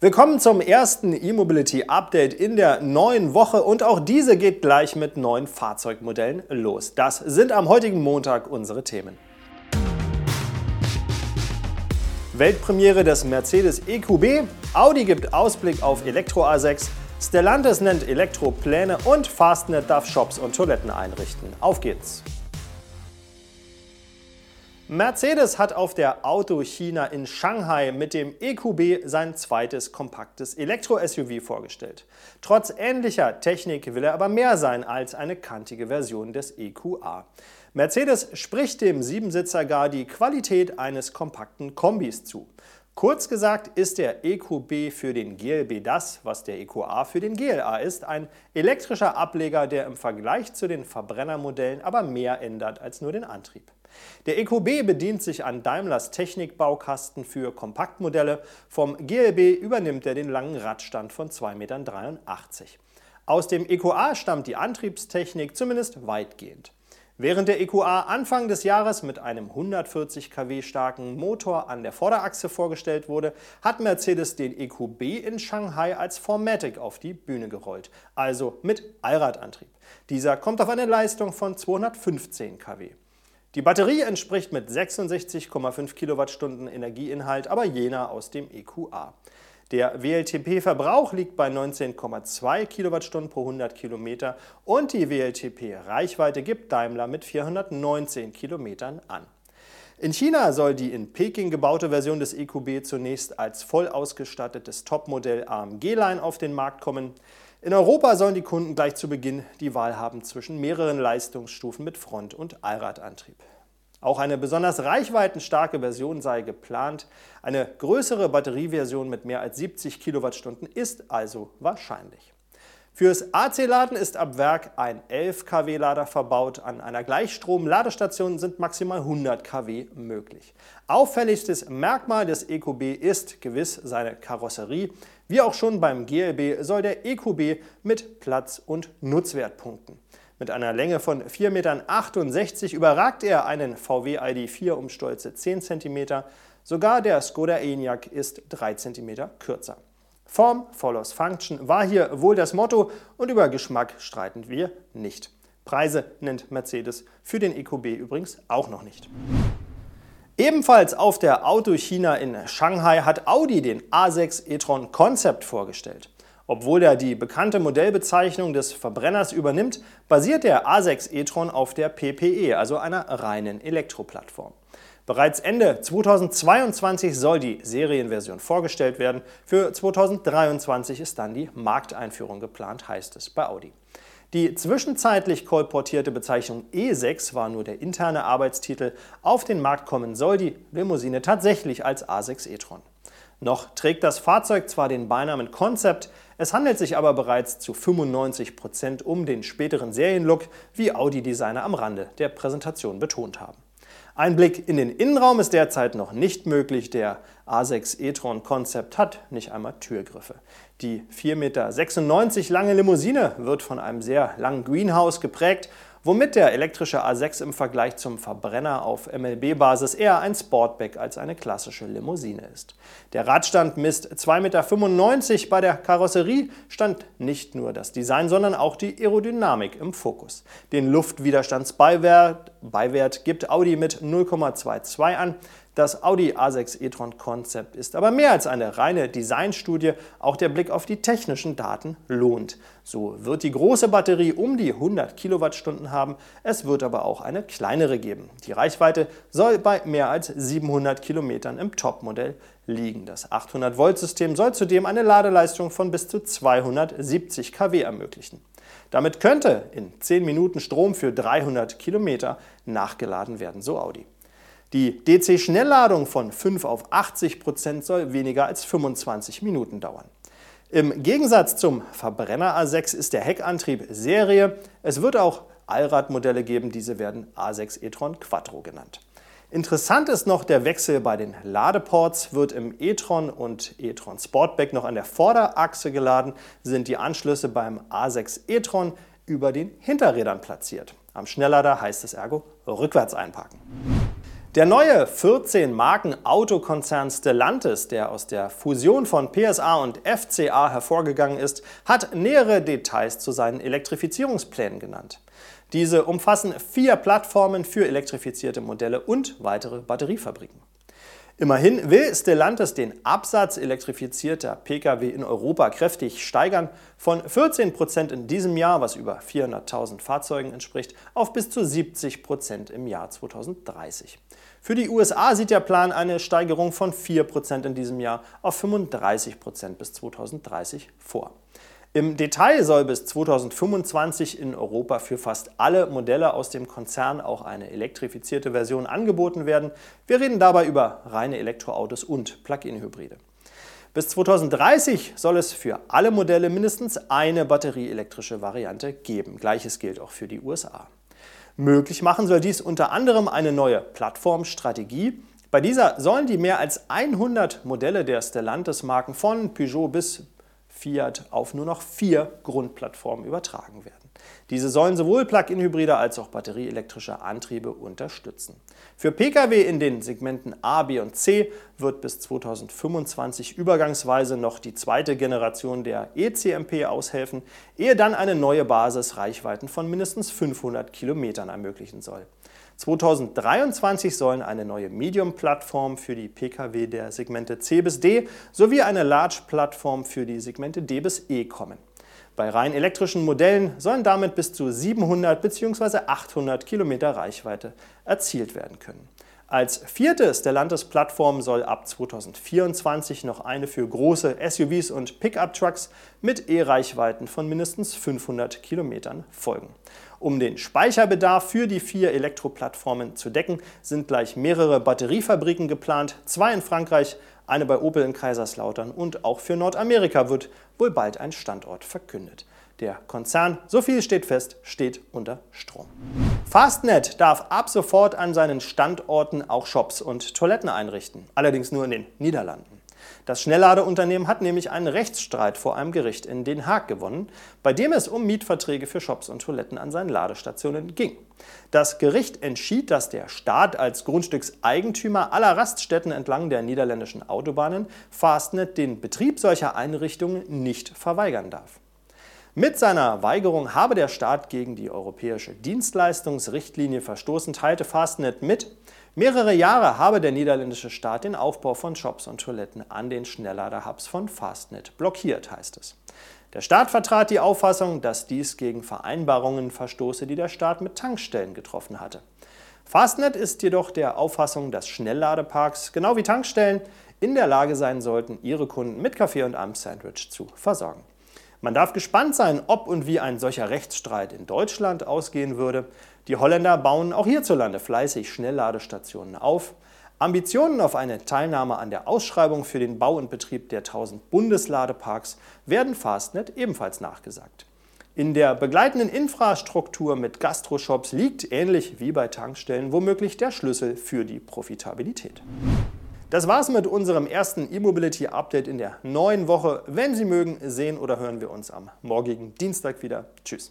Willkommen zum ersten E-Mobility Update in der neuen Woche und auch diese geht gleich mit neuen Fahrzeugmodellen los. Das sind am heutigen Montag unsere Themen. Weltpremiere des Mercedes EQB, Audi gibt Ausblick auf Elektro A6, Stellantis nennt Elektropläne und Fastnet darf Shops und Toiletten einrichten. Auf geht's! Mercedes hat auf der Auto China in Shanghai mit dem EQB sein zweites kompaktes Elektro-SUV vorgestellt. Trotz ähnlicher Technik will er aber mehr sein als eine kantige Version des EQA. Mercedes spricht dem Siebensitzer gar die Qualität eines kompakten Kombis zu. Kurz gesagt ist der EQB für den GLB das, was der EQA für den GLA ist, ein elektrischer Ableger, der im Vergleich zu den Verbrennermodellen aber mehr ändert als nur den Antrieb. Der EQB bedient sich an Daimlers Technikbaukasten für Kompaktmodelle. Vom GLB übernimmt er den langen Radstand von 2,83 Metern. Aus dem EQA stammt die Antriebstechnik zumindest weitgehend. Während der EQA Anfang des Jahres mit einem 140 kW starken Motor an der Vorderachse vorgestellt wurde, hat Mercedes den EQB in Shanghai als Formatic auf die Bühne gerollt, also mit Allradantrieb. Dieser kommt auf eine Leistung von 215 kW. Die Batterie entspricht mit 66,5 Kilowattstunden Energieinhalt aber jener aus dem EQA. Der WLTP-Verbrauch liegt bei 19,2 Kilowattstunden pro 100 Kilometer und die WLTP-Reichweite gibt Daimler mit 419 Kilometern an. In China soll die in Peking gebaute Version des EQB zunächst als voll ausgestattetes Topmodell AMG-Line auf den Markt kommen. In Europa sollen die Kunden gleich zu Beginn die Wahl haben zwischen mehreren Leistungsstufen mit Front- und Allradantrieb. Auch eine besonders reichweitenstarke Version sei geplant. Eine größere Batterieversion mit mehr als 70 Kilowattstunden ist also wahrscheinlich. Fürs AC-Laden ist ab Werk ein 11 kW-Lader verbaut. An einer Gleichstrom-Ladestation sind maximal 100 kW möglich. Auffälligstes Merkmal des EQB ist gewiss seine Karosserie. Wie auch schon beim GLB soll der EQB mit Platz- und Nutzwert punkten. Mit einer Länge von 4,68 Metern überragt er einen VW ID4 um stolze 10 cm. Sogar der Skoda Enyaq ist 3 cm kürzer. Form follows Function war hier wohl das Motto und über Geschmack streiten wir nicht. Preise nennt Mercedes für den EQB übrigens auch noch nicht. Ebenfalls auf der Auto China in Shanghai hat Audi den A6 e-tron Concept vorgestellt. Obwohl er die bekannte Modellbezeichnung des Verbrenners übernimmt, basiert der A6 e-tron auf der PPE, also einer reinen Elektroplattform. Bereits Ende 2022 soll die Serienversion vorgestellt werden. Für 2023 ist dann die Markteinführung geplant, heißt es bei Audi. Die zwischenzeitlich kolportierte Bezeichnung E6 war nur der interne Arbeitstitel. Auf den Markt kommen soll die Limousine tatsächlich als A6 e-tron. Noch trägt das Fahrzeug zwar den Beinamen Concept, es handelt sich aber bereits zu 95 Prozent um den späteren Serienlook, wie Audi-Designer am Rande der Präsentation betont haben. Ein Blick in den Innenraum ist derzeit noch nicht möglich. Der A6 e-tron Concept hat nicht einmal Türgriffe. Die 4,96 Meter lange Limousine wird von einem sehr langen Greenhouse geprägt womit der elektrische A6 im Vergleich zum Verbrenner auf MLB-Basis eher ein Sportback als eine klassische Limousine ist. Der Radstand misst 2,95 Meter. Bei der Karosserie stand nicht nur das Design, sondern auch die Aerodynamik im Fokus. Den Luftwiderstandsbeiwert Beiwert gibt Audi mit 0,22 an. Das Audi A6 e-tron Concept ist aber mehr als eine reine Designstudie, auch der Blick auf die technischen Daten lohnt. So wird die große Batterie um die 100 Kilowattstunden haben, es wird aber auch eine kleinere geben. Die Reichweite soll bei mehr als 700 Kilometern im Topmodell liegen. Das 800-Volt-System soll zudem eine Ladeleistung von bis zu 270 kW ermöglichen. Damit könnte in 10 Minuten Strom für 300 Kilometer nachgeladen werden, so Audi. Die DC-Schnellladung von 5 auf 80 Prozent soll weniger als 25 Minuten dauern. Im Gegensatz zum Verbrenner A6 ist der Heckantrieb Serie. Es wird auch Allradmodelle geben, diese werden A6 e-tron Quattro genannt. Interessant ist noch der Wechsel bei den Ladeports. Wird im e-tron und e-tron Sportback noch an der Vorderachse geladen, sind die Anschlüsse beim A6 e-tron über den Hinterrädern platziert. Am Schnelllader heißt es ergo rückwärts einparken. Der neue 14-Marken-Autokonzern Stellantis, der aus der Fusion von PSA und FCA hervorgegangen ist, hat nähere Details zu seinen Elektrifizierungsplänen genannt. Diese umfassen vier Plattformen für elektrifizierte Modelle und weitere Batteriefabriken. Immerhin will Stellantis den Absatz elektrifizierter Pkw in Europa kräftig steigern, von 14 Prozent in diesem Jahr, was über 400.000 Fahrzeugen entspricht, auf bis zu 70 Prozent im Jahr 2030. Für die USA sieht der Plan eine Steigerung von 4 Prozent in diesem Jahr auf 35 Prozent bis 2030 vor. Im Detail soll bis 2025 in Europa für fast alle Modelle aus dem Konzern auch eine elektrifizierte Version angeboten werden. Wir reden dabei über reine Elektroautos und Plug-in-Hybride. Bis 2030 soll es für alle Modelle mindestens eine batterieelektrische Variante geben. Gleiches gilt auch für die USA. Möglich machen soll dies unter anderem eine neue Plattformstrategie. Bei dieser sollen die mehr als 100 Modelle der Stellantis-Marken von Peugeot bis Fiat auf nur noch vier Grundplattformen übertragen werden. Diese sollen sowohl Plug-in-Hybride als auch batterieelektrische Antriebe unterstützen. Für Pkw in den Segmenten A, B und C wird bis 2025 übergangsweise noch die zweite Generation der ECMP aushelfen, ehe dann eine neue Basis Reichweiten von mindestens 500 Kilometern ermöglichen soll. 2023 sollen eine neue Medium-Plattform für die Pkw der Segmente C bis D sowie eine Large-Plattform für die Segmente D bis E kommen. Bei rein elektrischen Modellen sollen damit bis zu 700 bzw. 800 Kilometer Reichweite erzielt werden können. Als vierte Stellantis-Plattform soll ab 2024 noch eine für große SUVs und Pickup-Trucks mit E-Reichweiten von mindestens 500 Kilometern folgen. Um den Speicherbedarf für die vier Elektroplattformen zu decken, sind gleich mehrere Batteriefabriken geplant, zwei in Frankreich, eine bei Opel in Kaiserslautern und auch für Nordamerika wird wohl bald ein Standort verkündet. Der Konzern, so viel steht fest, steht unter Strom. Fastnet darf ab sofort an seinen Standorten auch Shops und Toiletten einrichten, allerdings nur in den Niederlanden. Das Schnellladeunternehmen hat nämlich einen Rechtsstreit vor einem Gericht in Den Haag gewonnen, bei dem es um Mietverträge für Shops und Toiletten an seinen Ladestationen ging. Das Gericht entschied, dass der Staat als Grundstückseigentümer aller Raststätten entlang der niederländischen Autobahnen Fastnet den Betrieb solcher Einrichtungen nicht verweigern darf. Mit seiner Weigerung habe der Staat gegen die europäische Dienstleistungsrichtlinie verstoßen, teilte Fastnet mit. Mehrere Jahre habe der niederländische Staat den Aufbau von Shops und Toiletten an den Schnelllader-Hubs von Fastnet blockiert, heißt es. Der Staat vertrat die Auffassung, dass dies gegen Vereinbarungen verstoße, die der Staat mit Tankstellen getroffen hatte. Fastnet ist jedoch der Auffassung, dass Schnellladeparks, genau wie Tankstellen, in der Lage sein sollten, ihre Kunden mit Kaffee und einem Sandwich zu versorgen. Man darf gespannt sein, ob und wie ein solcher Rechtsstreit in Deutschland ausgehen würde. Die Holländer bauen auch hierzulande fleißig Schnellladestationen auf. Ambitionen auf eine Teilnahme an der Ausschreibung für den Bau und Betrieb der 1000 Bundesladeparks werden Fastnet ebenfalls nachgesagt. In der begleitenden Infrastruktur mit Gastroshops liegt, ähnlich wie bei Tankstellen, womöglich der Schlüssel für die Profitabilität. Das war's mit unserem ersten E-Mobility Update in der neuen Woche. Wenn Sie mögen, sehen oder hören wir uns am morgigen Dienstag wieder. Tschüss.